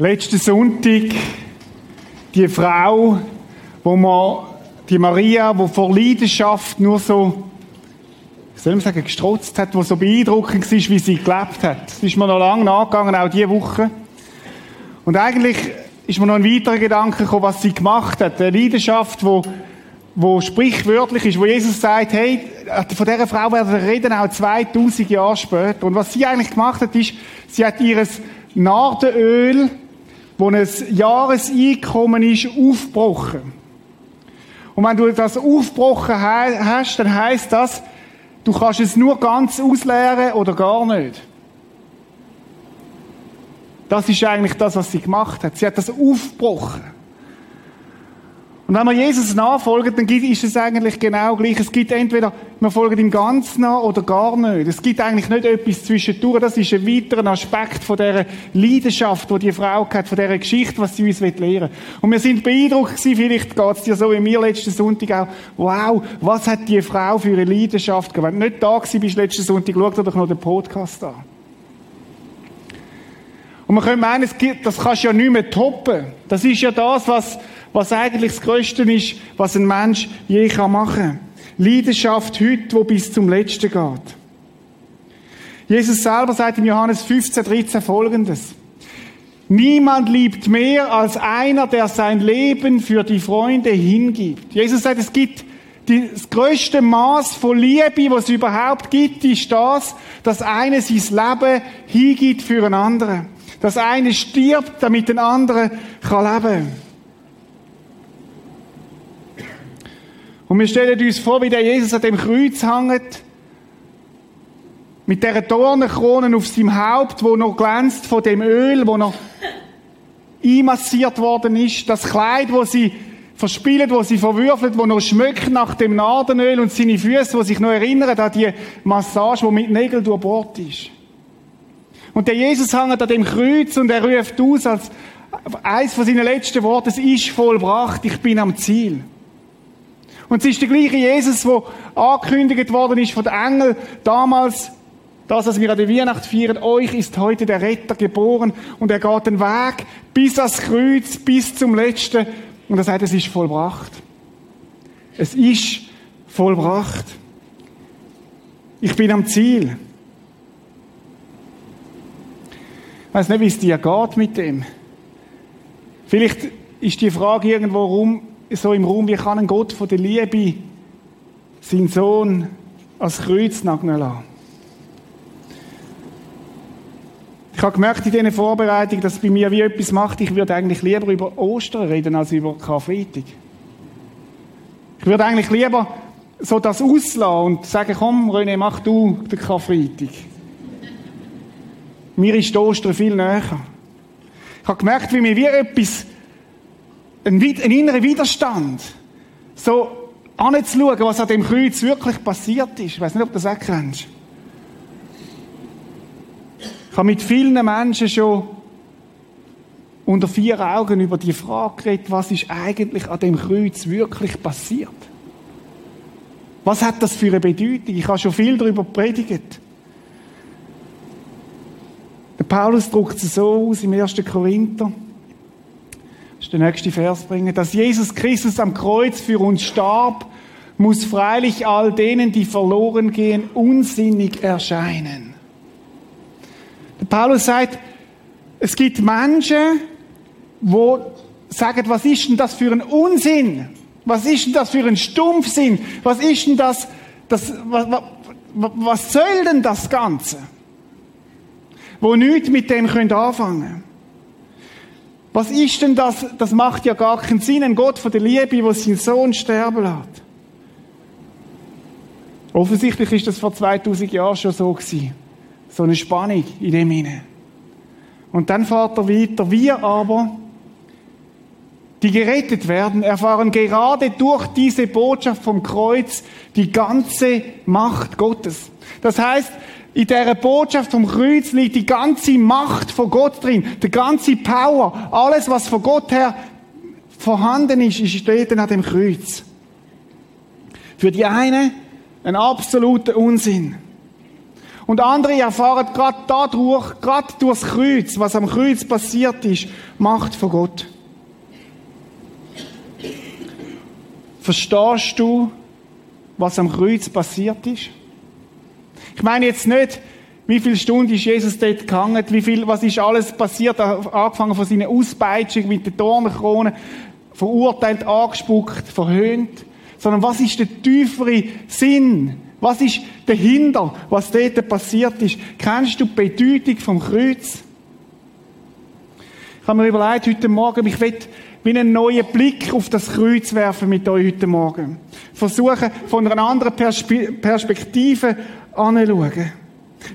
Letzten Sonntag die Frau, wo man, die Maria, wo vor Leidenschaft nur so, wie soll man sagen, gestrotzt hat, wo so beeindruckend war, wie sie gelebt hat. Das ist mir noch lange nachgegangen, auch diese Woche. Und eigentlich ist mir noch ein weiterer Gedanke gekommen, was sie gemacht hat. Eine Leidenschaft, wo, wo sprichwörtlich ist, wo Jesus sagt, hey, von dieser Frau werden wir reden auch 2000 Jahre später. Und was sie eigentlich gemacht hat, ist, sie hat ihres Nardenöl wo ein Jahreseinkommen ist, aufgebrochen. Und wenn du das aufgebrochen hast, dann heißt das, du kannst es nur ganz ausleeren oder gar nicht. Das ist eigentlich das, was sie gemacht hat. Sie hat das aufgebrochen. Und wenn wir Jesus nachfolgen, dann ist es eigentlich genau gleich. Es gibt entweder, wir folgen ihm ganz nach oder gar nicht. Es gibt eigentlich nicht etwas zwischendurch. Das ist ein weiterer Aspekt von dieser Leidenschaft, die die Frau hat, von dieser Geschichte, was sie uns lehren will. Und wir sind beeindruckt gewesen, vielleicht geht es dir so wie mir letzten Sonntag auch. Wow, was hat die Frau für eine Leidenschaft gehabt? Wenn du nicht da gewesen bist letzten Sonntag, schau dir doch noch den Podcast an. Und man könnte meinen, das kannst du ja nicht mehr toppen. Das ist ja das, was was eigentlich das Größte ist, was ein Mensch je machen kann. Leidenschaft heute, wo bis zum Letzten geht. Jesus selber sagt in Johannes 15, 13 folgendes. Niemand liebt mehr als einer, der sein Leben für die Freunde hingibt. Jesus sagt, es gibt das größte Maß von Liebe, was es überhaupt gibt, ist das, dass einer sein Leben hingibt für einen anderen. Dass einer stirbt, damit ein anderer leben kann. Und wir stellen uns vor, wie der Jesus an dem Kreuz hängt, mit dieser Dornenkrone auf seinem Haupt, wo noch glänzt von dem Öl, wo noch einmassiert worden ist, das Kleid, wo sie verspielt, wo sie verwürfelt, wo noch schmeckt nach dem Nadenöl und seine Füße, wo sich noch erinnern an die Massage, wo mit Nägeln durchbohrt ist. Und der Jesus hängt an dem Kreuz und er ruft aus als eins von seinen letzten Worten, es ist vollbracht, ich bin am Ziel. Und es ist der gleiche Jesus, der angekündigt worden ist von den Engeln damals, das, was wir an der Weihnacht feiern, euch ist heute der Retter geboren und er geht den Weg bis ans Kreuz, bis zum Letzten und er sagt, es ist vollbracht. Es ist vollbracht. Ich bin am Ziel. Ich weiß nicht, wie es dir geht mit dem. Vielleicht ist die Frage irgendwo rum, so im Raum, wie kann ein Gott von der Liebe seinen Sohn als Kreuz nageln lassen? Ich habe gemerkt in dieser Vorbereitung, dass es bei mir wie etwas macht. Ich würde eigentlich lieber über Ostern reden als über Karfreitag. Ich würde eigentlich lieber so das auslassen und sagen, komm, René, mach du den Karfreitag. Mir ist Ostern viel näher. Ich habe gemerkt, wie mir wie etwas ein, innerer Widerstand. So anzuschauen, was an dem Kreuz wirklich passiert ist. Ich weiß nicht, ob du das auch kennst. Ich habe mit vielen Menschen schon unter vier Augen über die Frage geredet, was ist eigentlich an dem Kreuz wirklich passiert. Was hat das für eine Bedeutung? Ich habe schon viel darüber predigt. Der Paulus druckt es so aus im 1. Korinther ist der nächste Vers bringen. Dass Jesus Christus am Kreuz für uns starb, muss freilich all denen, die verloren gehen, unsinnig erscheinen. Der Paulus sagt, es gibt Menschen, wo sagen, was ist denn das für ein Unsinn? Was ist denn das für ein Stumpfsinn? Was ist denn das, das was, was, was soll denn das Ganze? Wo nichts mit dem könnt anfangen. Was ist denn das? Das macht ja gar keinen Sinn. Ein Gott von der Liebe, wo seinen Sohn sterben lässt. Offensichtlich ist das vor 2000 Jahren schon so gewesen. So eine Spannung in dem hinein. Und dann fährt er weiter. Wir aber, die gerettet werden, erfahren gerade durch diese Botschaft vom Kreuz die ganze Macht Gottes. Das heißt, in dieser Botschaft vom Kreuz liegt die ganze Macht von Gott drin, die ganze Power, alles, was von Gott her vorhanden ist, ist steht an dem Kreuz. Für die eine ein absoluter Unsinn. Und andere erfahren gerade dadurch, gerade durchs Kreuz, was am Kreuz passiert ist, Macht von Gott. Verstehst du, was am Kreuz passiert ist? Ich meine jetzt nicht, wie viele Stunden ist Jesus dort gehangen, wie viel, was ist alles passiert, angefangen von seiner Auspeitschung mit der Dornenkrone, verurteilt, angespuckt, verhöhnt, sondern was ist der tiefere Sinn? Was ist dahinter, was dort passiert ist? Kennst du die Bedeutung vom Kreuz? Ich habe mir überlegt, heute Morgen, ich will wie einen neuen Blick auf das Kreuz werfen mit euch heute Morgen. Versuchen, von einer anderen Perspe Perspektive anzuschauen.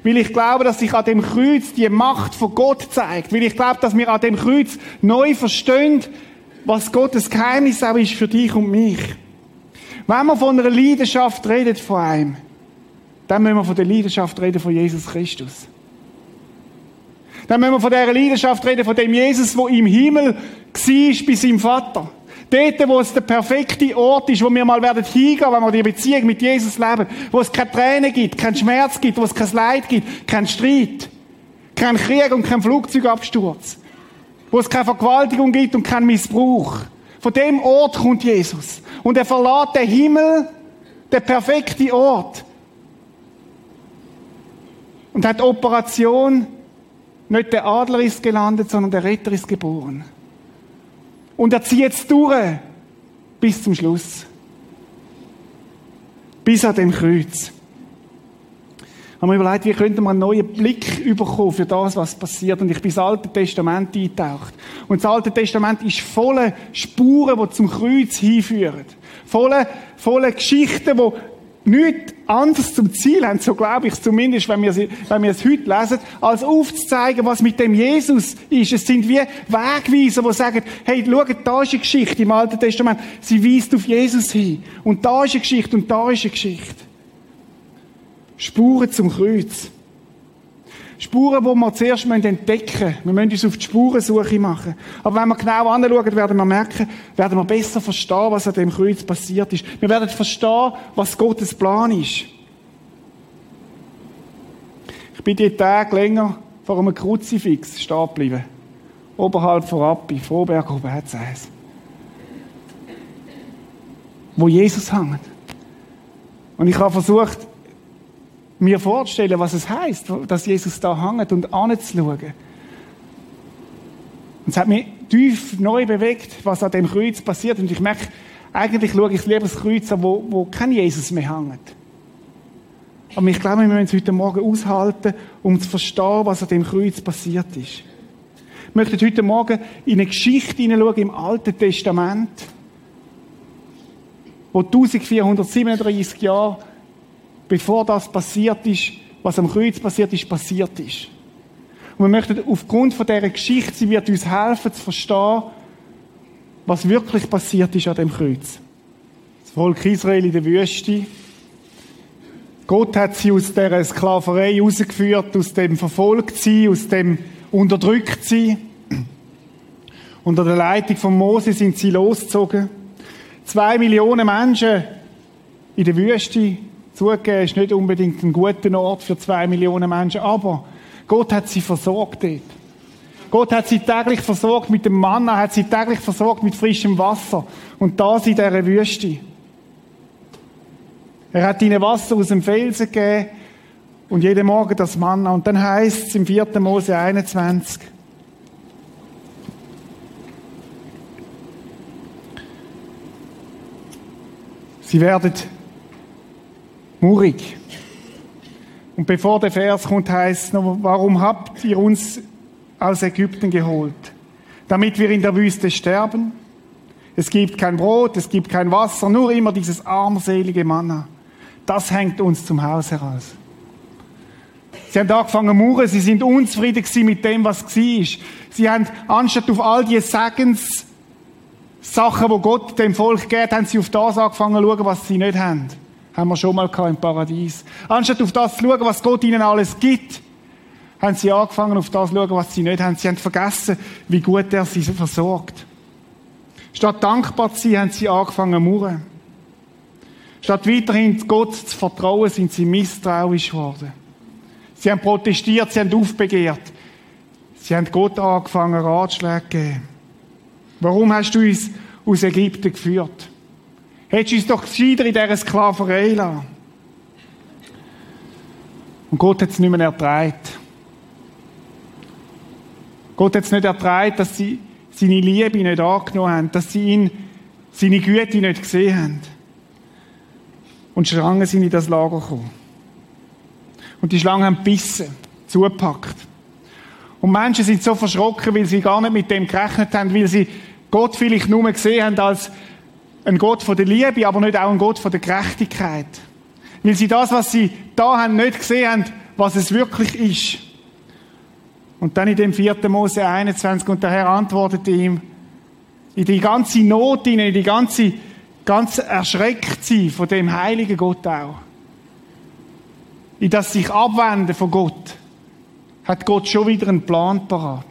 Weil ich glaube, dass sich an dem Kreuz die Macht von Gott zeigt. Weil ich glaube, dass wir an dem Kreuz neu verstehen, was Gottes Geheimnis auch ist für dich und mich. Wenn wir von einer Leidenschaft reden von einem, dann müssen wir von der Leidenschaft reden von Jesus Christus. Dann müssen wir von der Leidenschaft reden, von dem Jesus, wo im Himmel war bei seinem Vater. Dort, wo es der perfekte Ort ist, wo wir mal werden hingehen, wenn wir die Beziehung mit Jesus leben. Wo es keine Tränen gibt, keinen Schmerz gibt, wo es kein Leid gibt, keinen Streit, keinen Krieg und keinen Flugzeugabsturz. Wo es keine Vergewaltigung gibt und keinen Missbrauch. Von dem Ort kommt Jesus. Und er verlässt den Himmel, der perfekte Ort. Und hat Operation, nicht der Adler ist gelandet, sondern der Retter ist geboren. Und er zieht es durch bis zum Schluss. Bis an dem Kreuz. Haben wir überlegt, wie könnte man einen neuen Blick bekommen für das, was passiert. Und ich bin ins Alte Testament eingetaucht. Und das Alte Testament ist voller Spuren, die zum Kreuz hinführen. Voller, voller Geschichten, die nichts anderes zum Ziel haben, so glaube ich zumindest, wenn wir, sie, wenn wir es heute lesen, als aufzuzeigen, was mit dem Jesus ist. Es sind wie Wegweiser, die sagen, hey, schau, da ist eine Geschichte im Alten Testament, sie weist auf Jesus hin. Und da ist eine Geschichte und da ist eine Geschichte. Spuren zum Kreuz. Spuren, die wir zuerst entdecken müssen. Wir müssen uns auf die Spurensuche machen. Aber wenn wir genau anschauen, werden wir merken, werden wir besser verstehen, was an dem Kreuz passiert ist. Wir werden verstehen, was Gottes Plan ist. Ich bin die Tage länger vor einem Kruzifix stehen geblieben. Oberhalb von Rappi, Vorberg oben hat. Wo Jesus hängt. Und ich habe versucht, mir vorzustellen, was es heißt, dass Jesus da hängt und anzuschauen. Und es hat mich tief neu bewegt, was an dem Kreuz passiert. Und ich merke, eigentlich schaue ich lieber das Kreuz an, wo, wo kein Jesus mehr hängt. Aber ich glaube, wir müssen es heute Morgen aushalten, um zu verstehen, was an dem Kreuz passiert ist. Ich möchte heute Morgen in eine Geschichte hineinschauen im Alten Testament, wo 1437 Jahre bevor das passiert ist, was am Kreuz passiert ist, passiert ist. Und wir möchten aufgrund von dieser Geschichte, sie wird uns helfen zu verstehen, was wirklich passiert ist an dem Kreuz. Das Volk Israel in der Wüste. Gott hat sie aus der Sklaverei rausgeführt, aus dem Verfolgtsein, aus dem Unterdrücktsein. Unter der Leitung von Mose sind sie losgezogen. Zwei Millionen Menschen in der Wüste Zugegeben ist nicht unbedingt ein guter Ort für zwei Millionen Menschen, aber Gott hat sie versorgt dort. Gott hat sie täglich versorgt mit dem Manna, hat sie täglich versorgt mit frischem Wasser. Und das in dieser Wüste. Er hat ihnen Wasser aus dem Felsen gegeben und jeden Morgen das Manna. Und dann heißt es im 4. Mose 21, Sie werden Murig. Und bevor der Vers kommt, heißt es noch, warum habt ihr uns aus Ägypten geholt? Damit wir in der Wüste sterben? Es gibt kein Brot, es gibt kein Wasser, nur immer dieses armselige Manna. Das hängt uns zum Haus heraus. Sie haben angefangen murren, sie sind unzufrieden mit dem, was war. Sie haben, anstatt auf all die Segens, Sachen, wo Gott dem Volk geht, haben sie auf das angefangen zu schauen, was sie nicht haben haben wir schon mal im Paradies. Anstatt auf das zu schauen, was Gott ihnen alles gibt, haben sie angefangen, auf das zu schauen, was sie nicht haben. Sie haben vergessen, wie gut er sie versorgt. Statt dankbar zu sein, haben sie angefangen zu murren. Statt weiterhin Gott zu vertrauen, sind sie misstrauisch geworden. Sie haben protestiert, sie haben aufbegehrt. Sie haben Gott angefangen, Ratschläge zu geben. Warum hast du uns aus Ägypten geführt? Hättest du uns doch gescheiter in dieser Sklaverei lassen. Und Gott hat es nicht mehr ertragen. Gott hat es nicht ertragen, dass sie seine Liebe nicht angenommen haben, dass sie ihn, seine Güte nicht gesehen haben. Und Schlangen sind in das Lager gekommen. Und die Schlangen haben bissen, zugepackt. Und Menschen sind so verschrocken, weil sie gar nicht mit dem gerechnet haben, weil sie Gott vielleicht nur gesehen haben als ein Gott von der Liebe, aber nicht auch ein Gott von der Gerechtigkeit. Weil sie das, was sie da haben, nicht gesehen haben, was es wirklich ist. Und dann in dem 4. Mose 21, und der Herr antwortete ihm, in die ganze Not in die ganze, ganz erschreckt sie von dem heiligen Gott auch. In das sich abwenden von Gott, hat Gott schon wieder einen Plan parat.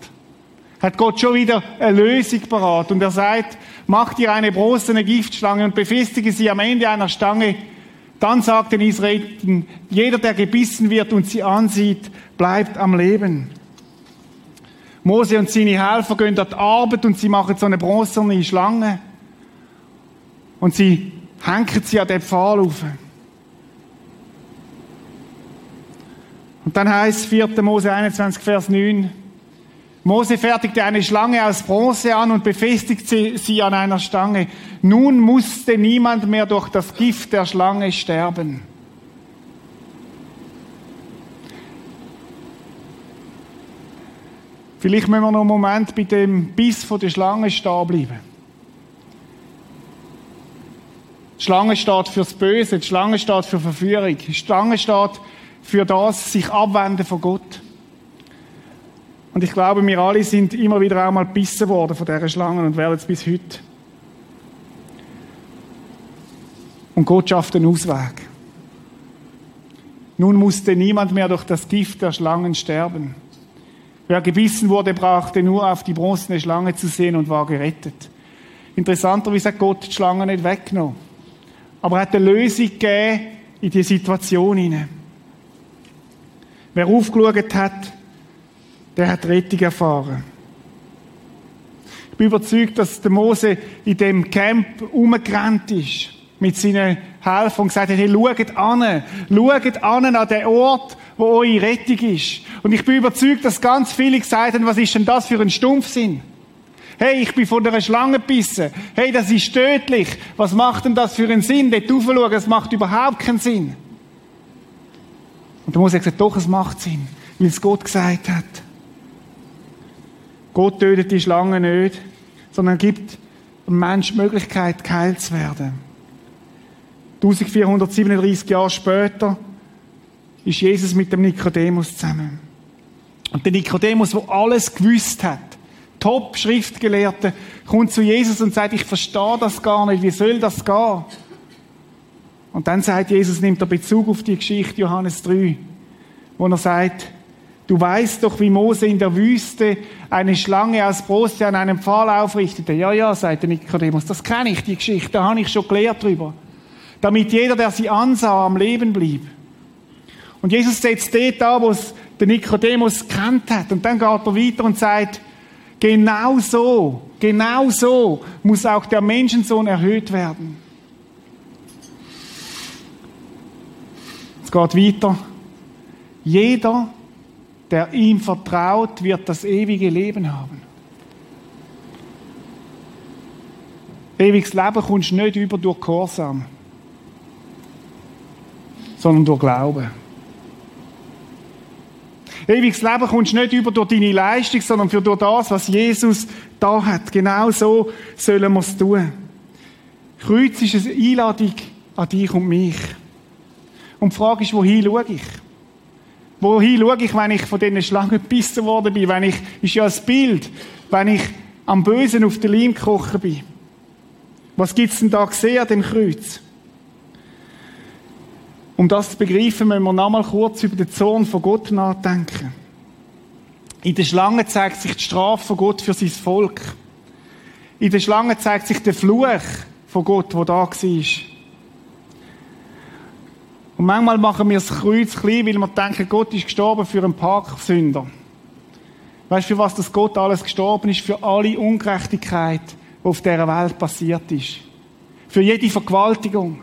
Hat Gott schon wieder eine Lösung parat. Und er sagt, mach dir eine bronzene Giftschlange und befestige sie am Ende einer Stange. Dann sagt den Israeliten, jeder, der gebissen wird und sie ansieht, bleibt am Leben. Mose und seine Helfer gehen dort Arbeit und sie machen so eine bronzene Schlange. Und sie hängen sie an den Pfahl auf. Und dann heißt 4. Mose 21, Vers 9, Mose fertigte eine Schlange aus Bronze an und befestigte sie an einer Stange. Nun musste niemand mehr durch das Gift der Schlange sterben. Vielleicht müssen wir noch einen Moment bei dem Biss von der Schlange stehen bleiben. Die Schlange steht fürs Böse, die Schlange steht für Verführung, die Schlange steht für das, sich abwenden von Gott. Und ich glaube, wir alle sind immer wieder auch mal gebissen worden von dieser Schlange und werden es bis heute. Und Gott schafft einen Ausweg. Nun musste niemand mehr durch das Gift der Schlangen sterben. Wer gebissen wurde, brachte nur auf die bronzene Schlange zu sehen und war gerettet. Interessanterweise hat Gott die Schlange nicht weggenommen. Aber er hat eine Lösung gegeben in die Situation hinein. Wer aufgeschaut hat, der hat Rettung erfahren. Ich bin überzeugt, dass der Mose in dem Camp umgerannt ist mit seinen Helfern und gesagt hat, hey, schaut an, schaut an an den Ort, wo eure Rettung ist. Und ich bin überzeugt, dass ganz viele gesagt haben, was ist denn das für ein Stumpfsinn? Hey, ich bin von einer Schlange gebissen. Hey, das ist tödlich. Was macht denn das für einen Sinn? Dort raufschauen, das macht überhaupt keinen Sinn. Und da muss ich gesagt, doch, es macht Sinn, weil es Gott gesagt hat. Gott tötet die Schlange nicht, sondern gibt dem Menschen die Möglichkeit, geheilt zu werden. 1437 Jahre später ist Jesus mit dem Nikodemus zusammen. Und der Nikodemus, der alles gewusst hat, Top-Schriftgelehrte, kommt zu Jesus und sagt, ich verstehe das gar nicht, wie soll das gehen? Und dann sagt Jesus, nimmt er Bezug auf die Geschichte Johannes 3, wo er sagt, du weißt doch, wie Mose in der Wüste eine Schlange aus Broste an einem Pfahl aufrichtete. Ja, ja, sagt der Nikodemus, das kenne ich, die Geschichte, da habe ich schon gelehrt drüber. Damit jeder, der sie ansah, am Leben blieb. Und Jesus setzt dort an, wo es der Nikodemus kennt hat. Und dann geht er weiter und sagt, genau so, genau so muss auch der Menschensohn erhöht werden. Es geht weiter. Jeder, der ihm vertraut, wird das ewige Leben haben. Ewiges Leben kommst du nicht über durch Gehorsam, sondern durch Glauben. Ewiges Leben kommst du nicht über durch deine Leistung, sondern für durch das, was Jesus da hat. Genau so sollen wir es tun. Kreuz ist eine Einladung an dich und mich. Und die Frage ist, wohin schaue ich? Wohin schaue ich, wenn ich von diesen Schlangen gebissen worden bin? Wenn ich, ist ja ein Bild, wenn ich am Bösen auf der Leim gekrochen bin. Was gibt's denn da gesehen an dem Kreuz? Um das zu begreifen, müssen wir nochmal kurz über den Zorn von Gott nachdenken. In der Schlange zeigt sich die Strafe von Gott für sein Volk. In der Schlange zeigt sich der Fluch von Gott, wo da war. Und manchmal machen wir das Kreuz klein, weil wir denken, Gott ist gestorben für einen Parksünder. Weißt du, für was das Gott alles gestorben ist? Für alle Ungerechtigkeit, die auf dieser Welt passiert ist. Für jede Vergewaltigung.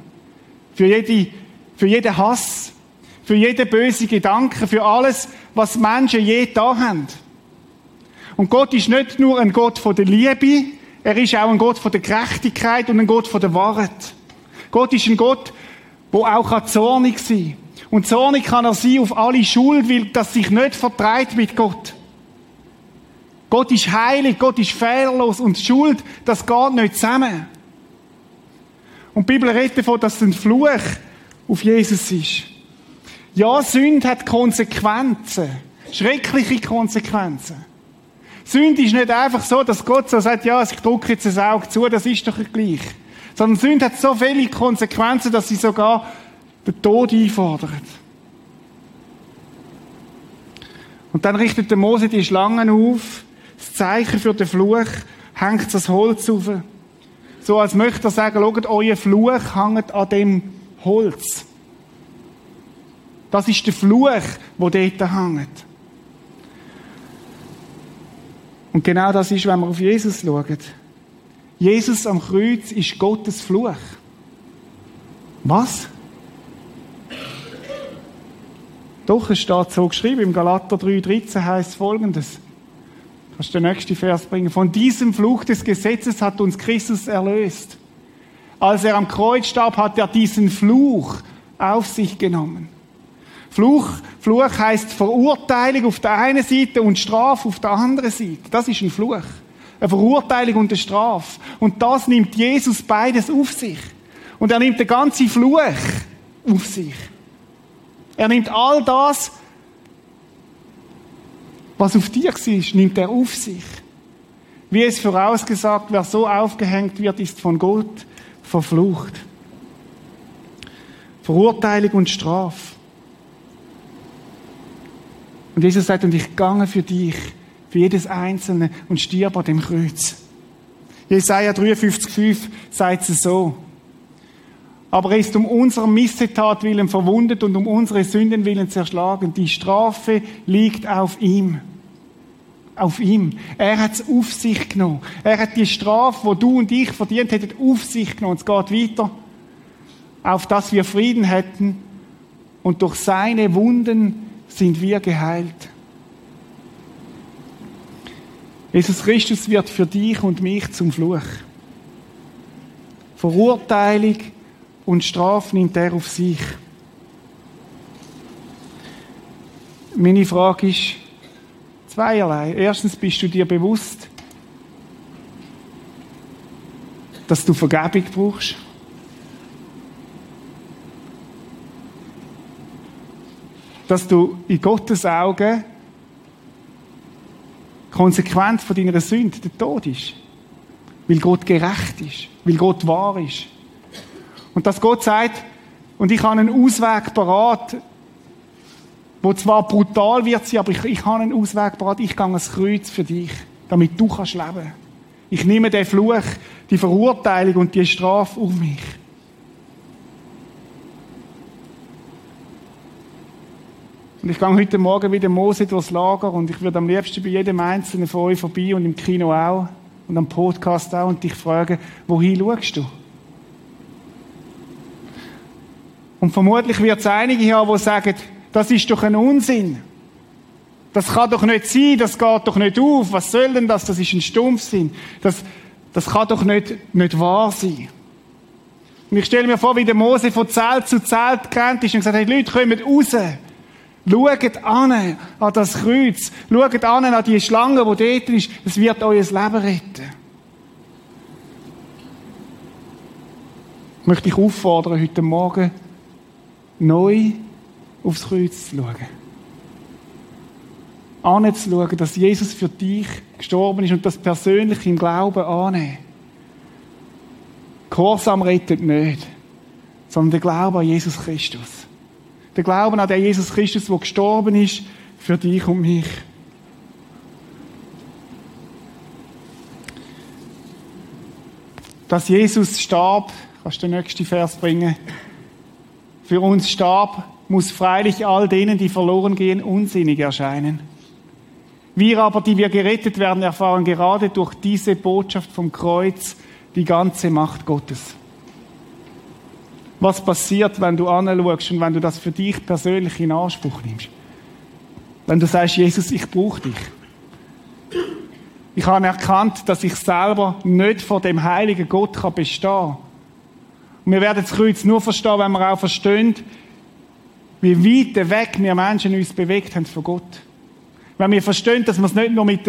Für, jede, für jeden Hass. Für jeden böse Gedanken. Für alles, was Menschen je da haben. Und Gott ist nicht nur ein Gott von der Liebe, er ist auch ein Gott von der Gerechtigkeit und ein Gott von der Wahrheit. Gott ist ein Gott, wo auch zornig sein kann. Und zornig kann er sein auf alle Schuld, weil das sich nicht vertreibt mit Gott. Gott ist heilig, Gott ist fehlerlos und Schuld, das geht nicht zusammen. Und die Bibel redet davon, dass ein Fluch auf Jesus ist. Ja, Sünde hat Konsequenzen. Schreckliche Konsequenzen. Sünde ist nicht einfach so, dass Gott so sagt, ja, ich drücke jetzt das Auge zu, das ist doch gleich. Sondern Sünde hat so viele Konsequenzen, dass sie sogar den Tod einfordert. Und dann richtet der Mose die Schlangen auf, das Zeichen für den Fluch, hängt das Holz auf. So als möchte er sagen, schaut, euer Fluch hängt an dem Holz. Das ist der Fluch, wo dort hängt. Und genau das ist, wenn wir auf Jesus schauen. Jesus am Kreuz ist Gottes Fluch. Was? Doch, es steht so geschrieben, im Galater 3,13 heißt folgendes. Kannst du den nächsten Vers bringen? Von diesem Fluch des Gesetzes hat uns Christus erlöst. Als er am Kreuz starb, hat er diesen Fluch auf sich genommen. Fluch, Fluch heißt Verurteilung auf der einen Seite und Strafe auf der anderen Seite. Das ist ein Fluch. Eine Verurteilung und eine Strafe. Und das nimmt Jesus beides auf sich. Und er nimmt den ganzen Fluch auf sich. Er nimmt all das, was auf dir war, nimmt er auf sich. Wie es vorausgesagt, wer so aufgehängt wird, ist von Gott verflucht. Verurteilung und Strafe. Und Jesus sagt, und ich gange für dich, für jedes Einzelne und stirb an dem Kreuz. Jesaja 53,5 sagt es so. Aber er ist um unserer Missetat willen verwundet und um unsere Sünden willen zerschlagen. Die Strafe liegt auf ihm. Auf ihm. Er hat es auf sich genommen. Er hat die Strafe, wo du und ich verdient hätten, auf sich genommen. Es geht weiter. Auf dass wir Frieden hätten. Und durch seine Wunden sind wir geheilt. Jesus Christus wird für dich und mich zum Fluch. Verurteilung und Strafe nimmt er auf sich. Meine Frage ist zweierlei. Erstens bist du dir bewusst, dass du Vergebung brauchst. dass du in Gottes Augen Konsequenz von deiner Sünde der Tod ist. Weil Gott gerecht ist. Weil Gott wahr ist. Und dass Gott sagt, und ich habe einen Ausweg parat, wo zwar brutal wird sein, aber ich, ich habe einen Ausweg parat, ich gehe ans Kreuz für dich, damit du kannst leben. Ich nehme den Fluch, die Verurteilung und die Strafe auf mich. Und ich gehe heute Morgen wieder Mose durchs Lager und ich würde am liebsten bei jedem Einzelnen von euch vorbei und im Kino auch und am Podcast auch und dich fragen, wohin schaust du? Und vermutlich wird es einige haben, die sagen, das ist doch ein Unsinn. Das kann doch nicht sein, das geht doch nicht auf. Was soll denn das? Das ist ein Stumpfsinn. Das, das kann doch nicht, nicht wahr sein. Und ich stelle mir vor, wie der Mose von Zelt zu Zelt gerannt ist und gesagt hat, Leute, kommt raus. Schaut an, an das Kreuz. Schaut an, an die Schlange, die dort ist. Es wird euer Leben retten. Ich möchte dich auffordern, heute Morgen neu aufs Kreuz zu schauen. Anzuschauen, dass Jesus für dich gestorben ist und das persönlich im Glauben annehmen. Gehorsam rettet nicht, sondern der Glaube an Jesus Christus. Der Glauben an den Jesus Christus, der gestorben ist für dich und mich. Dass Jesus starb, kannst du den nächsten Vers bringen, für uns starb, muss freilich all denen, die verloren gehen, unsinnig erscheinen. Wir aber, die wir gerettet werden, erfahren gerade durch diese Botschaft vom Kreuz die ganze Macht Gottes. Was passiert, wenn du anschaust und wenn du das für dich persönlich in Anspruch nimmst? Wenn du sagst, Jesus, ich brauche dich. Ich habe erkannt, dass ich selber nicht vor dem heiligen Gott bestehen kann. Und wir werden das Kreuz nur verstehen, wenn wir auch verstehen, wie weit weg wir Menschen uns bewegt haben von Gott. Wenn wir verstehen, dass wir es nicht nur mit,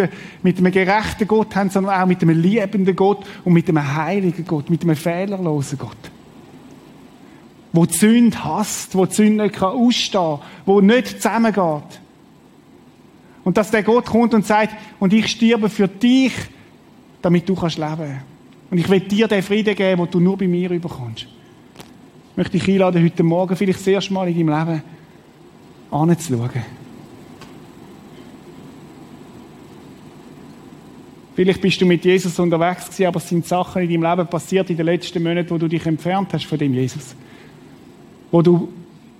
mit einem gerechten Gott haben, sondern auch mit einem liebenden Gott und mit einem heiligen Gott, mit einem fehlerlosen Gott. Wo die Sünde hasst, wo die Sünde nicht ausstehen kann, wo nicht zusammengeht. Und dass der Gott kommt und sagt, und ich sterbe für dich, damit du kannst leben. Und ich will dir den Frieden geben, den du nur bei mir überkommst. Ich möchte dich einladen, heute Morgen vielleicht das erste Mal in deinem Leben anzuschauen. Vielleicht bist du mit Jesus unterwegs gewesen, aber es sind Sachen in deinem Leben passiert in den letzten Monaten, wo du dich entfernt hast von dem Jesus. Wo du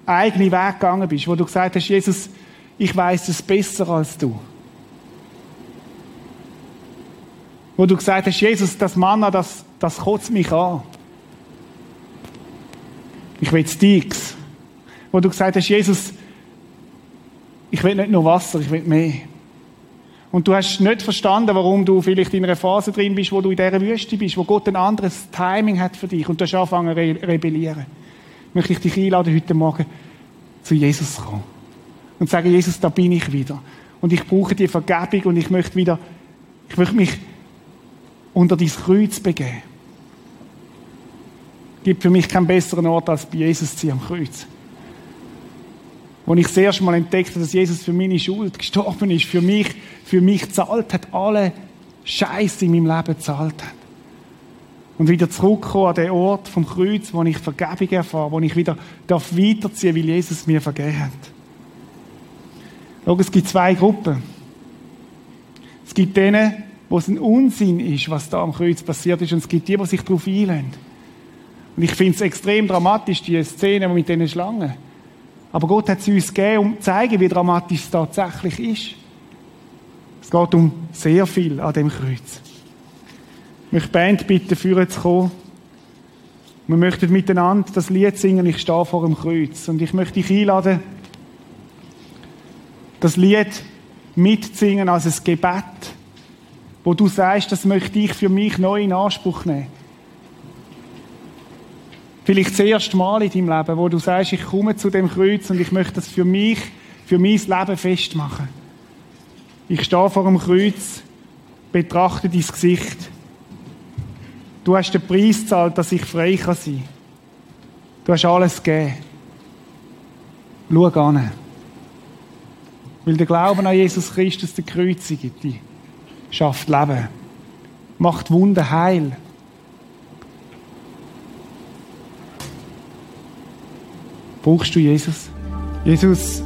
eigene Weg gegangen bist, wo du gesagt hast, Jesus, ich weiß es besser als du. Wo du gesagt hast, Jesus, das Manna, das, das kotzt mich an. Ich will Steaks. Wo du gesagt hast, Jesus, ich will nicht nur Wasser, ich will mehr. Und du hast nicht verstanden, warum du vielleicht in einer Phase drin bist, wo du in dieser Wüste bist, wo Gott ein anderes Timing hat für dich und du hast angefangen zu rebellieren. Möchte ich dich einladen, heute Morgen zu Jesus zu kommen. Und sagen, Jesus, da bin ich wieder. Und ich brauche die Vergebung und ich möchte wieder, ich möchte mich unter dein Kreuz begeben. Gibt für mich keinen besseren Ort als bei Jesus zu am Kreuz. Als ich das erste Mal entdeckte, dass Jesus für meine Schuld gestorben ist, für mich, für mich zahlt hat, alle Scheiße in meinem Leben zahlt hat. Und wieder zurückkommen an den Ort vom Kreuz, wo ich Vergebung erfahre, wo ich wieder darf weiterziehen, weil Jesus mir vergeben hat. Schau, es gibt zwei Gruppen. Es gibt denen, wo es ein Unsinn ist, was da am Kreuz passiert ist, und es gibt die, die sich darauf einlösen. Und ich finde es extrem dramatisch, die Szene mit diesen Schlangen. Aber Gott hat sie uns gegeben, um zu zeigen, wie dramatisch es tatsächlich ist. Es geht um sehr viel an dem Kreuz. Ich möchte die Band bitten, führen zu kommen. Wir möchten miteinander das Lied singen, ich stehe vor dem Kreuz. Und ich möchte dich einladen, das Lied mitsingen als ein Gebet, wo du sagst, das möchte ich für mich neu in Anspruch nehmen. Vielleicht das erste Mal in deinem Leben, wo du sagst, ich komme zu dem Kreuz und ich möchte das für mich, für mein Leben festmachen. Ich stehe vor dem Kreuz, betrachte dein Gesicht. Du hast den Preis gezahlt, dass ich frei sein kann Du hast alles gegeben. Schau an. Weil der Glauben an Jesus Christus, der Kreuzige, die schafft Leben, macht Wunden heil. Brauchst du Jesus? Jesus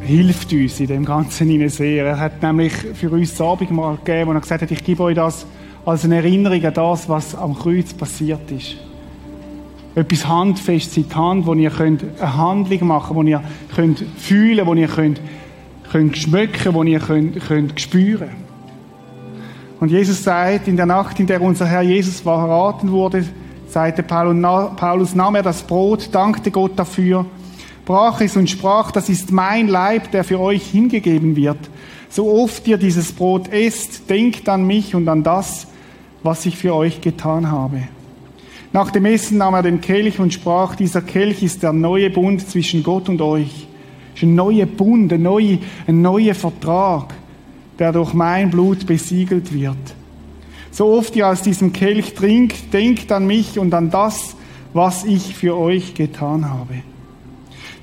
hilft uns in dem Ganzen sehr. Er hat nämlich für uns das Abendmahl gegeben, wo er gesagt hat, ich gebe euch das als eine Erinnerung an das, was am Kreuz passiert ist. Etwas Handfestes in die Hand, wo ihr könnt eine Handlung machen könnt, wo ihr könnt fühlen wo ihr könnt, könnt schmecken wo ihr könnt, könnt spüren Und Jesus sagt, in der Nacht, in der unser Herr Jesus verraten wurde, sagte Paulus, nahm er das Brot, dankte Gott dafür, brach es und sprach, das ist mein Leib, der für euch hingegeben wird. So oft ihr dieses Brot esst, denkt an mich und an das, was ich für euch getan habe. Nach dem Essen nahm er den Kelch und sprach, dieser Kelch ist der neue Bund zwischen Gott und euch. Es ist ein neuer Bund, ein neuer, ein neuer Vertrag, der durch mein Blut besiegelt wird. So oft ihr aus diesem Kelch trinkt, denkt an mich und an das, was ich für euch getan habe.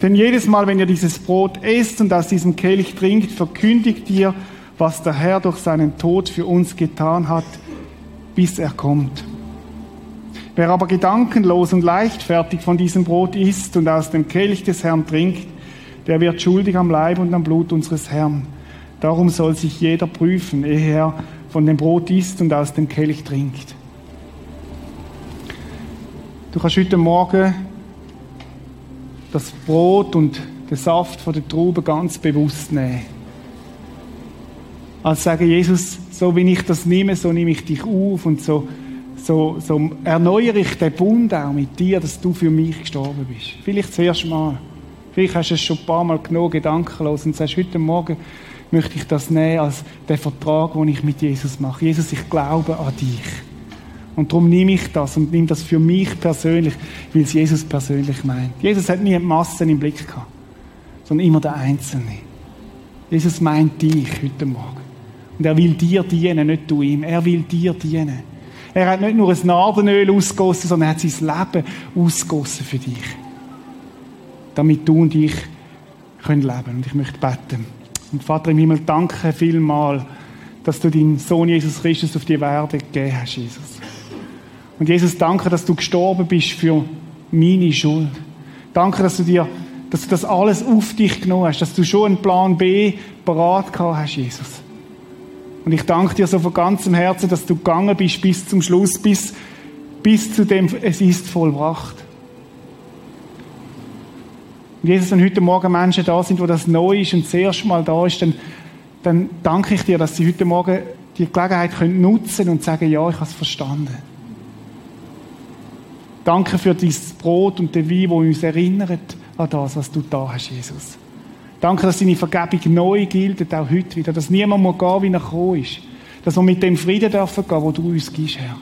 Denn jedes Mal, wenn ihr dieses Brot esst und aus diesem Kelch trinkt, verkündigt ihr, was der Herr durch seinen Tod für uns getan hat, bis er kommt. Wer aber gedankenlos und leichtfertig von diesem Brot isst und aus dem Kelch des Herrn trinkt, der wird schuldig am Leib und am Blut unseres Herrn. Darum soll sich jeder prüfen, ehe er von dem Brot isst und aus dem Kelch trinkt. Du kannst heute Morgen das Brot und den Saft von der Traube ganz bewusst nehmen. Als sagen, Jesus, so wie ich das nehme, so nehme ich dich auf und so, so, so erneuere ich den Bund auch mit dir, dass du für mich gestorben bist. Vielleicht das erste Mal. Vielleicht hast du es schon ein paar Mal genug gedankenlos und sagst, heute Morgen möchte ich das nehmen als den Vertrag, den ich mit Jesus mache. Jesus, ich glaube an dich. Und darum nehme ich das und nehme das für mich persönlich, weil es Jesus persönlich meint. Jesus hat nie Massen im Blick gehabt, sondern immer der Einzelne. Jesus meint dich heute Morgen. Und er will dir dienen, nicht du ihm. Er will dir dienen. Er hat nicht nur ein Narbenöl ausgossen, sondern er hat sein Leben ausgossen für dich. Damit du und ich können leben. Und ich möchte beten. Und Vater im Himmel, danke vielmal, dass du deinen Sohn Jesus Christus auf die Erde gegeben hast, Jesus. Und Jesus, danke, dass du gestorben bist für meine Schuld. Danke, dass du dir, dass du das alles auf dich genommen hast, dass du schon einen Plan B parat gehabt hast, Jesus. Und ich danke dir so von ganzem Herzen, dass du gegangen bist bis zum Schluss, bis, bis zu dem, es ist vollbracht. Und Jesus, wenn heute Morgen Menschen da sind, wo das neu ist und das erste Mal da ist, dann, dann danke ich dir, dass sie heute Morgen die Gelegenheit können nutzen und sagen, ja, ich habe es verstanden. Danke für dieses Brot und den Wein, wo uns erinnert an das, was du da hast, Jesus. Danke, dass deine Vergebung neu gilt, auch heute wieder. Dass niemand muss gehen, wie er gekommen ist. Dass wir mit dem Frieden dürfen gehen, wo du uns gibst, Herr.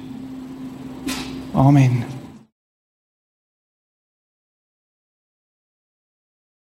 Amen.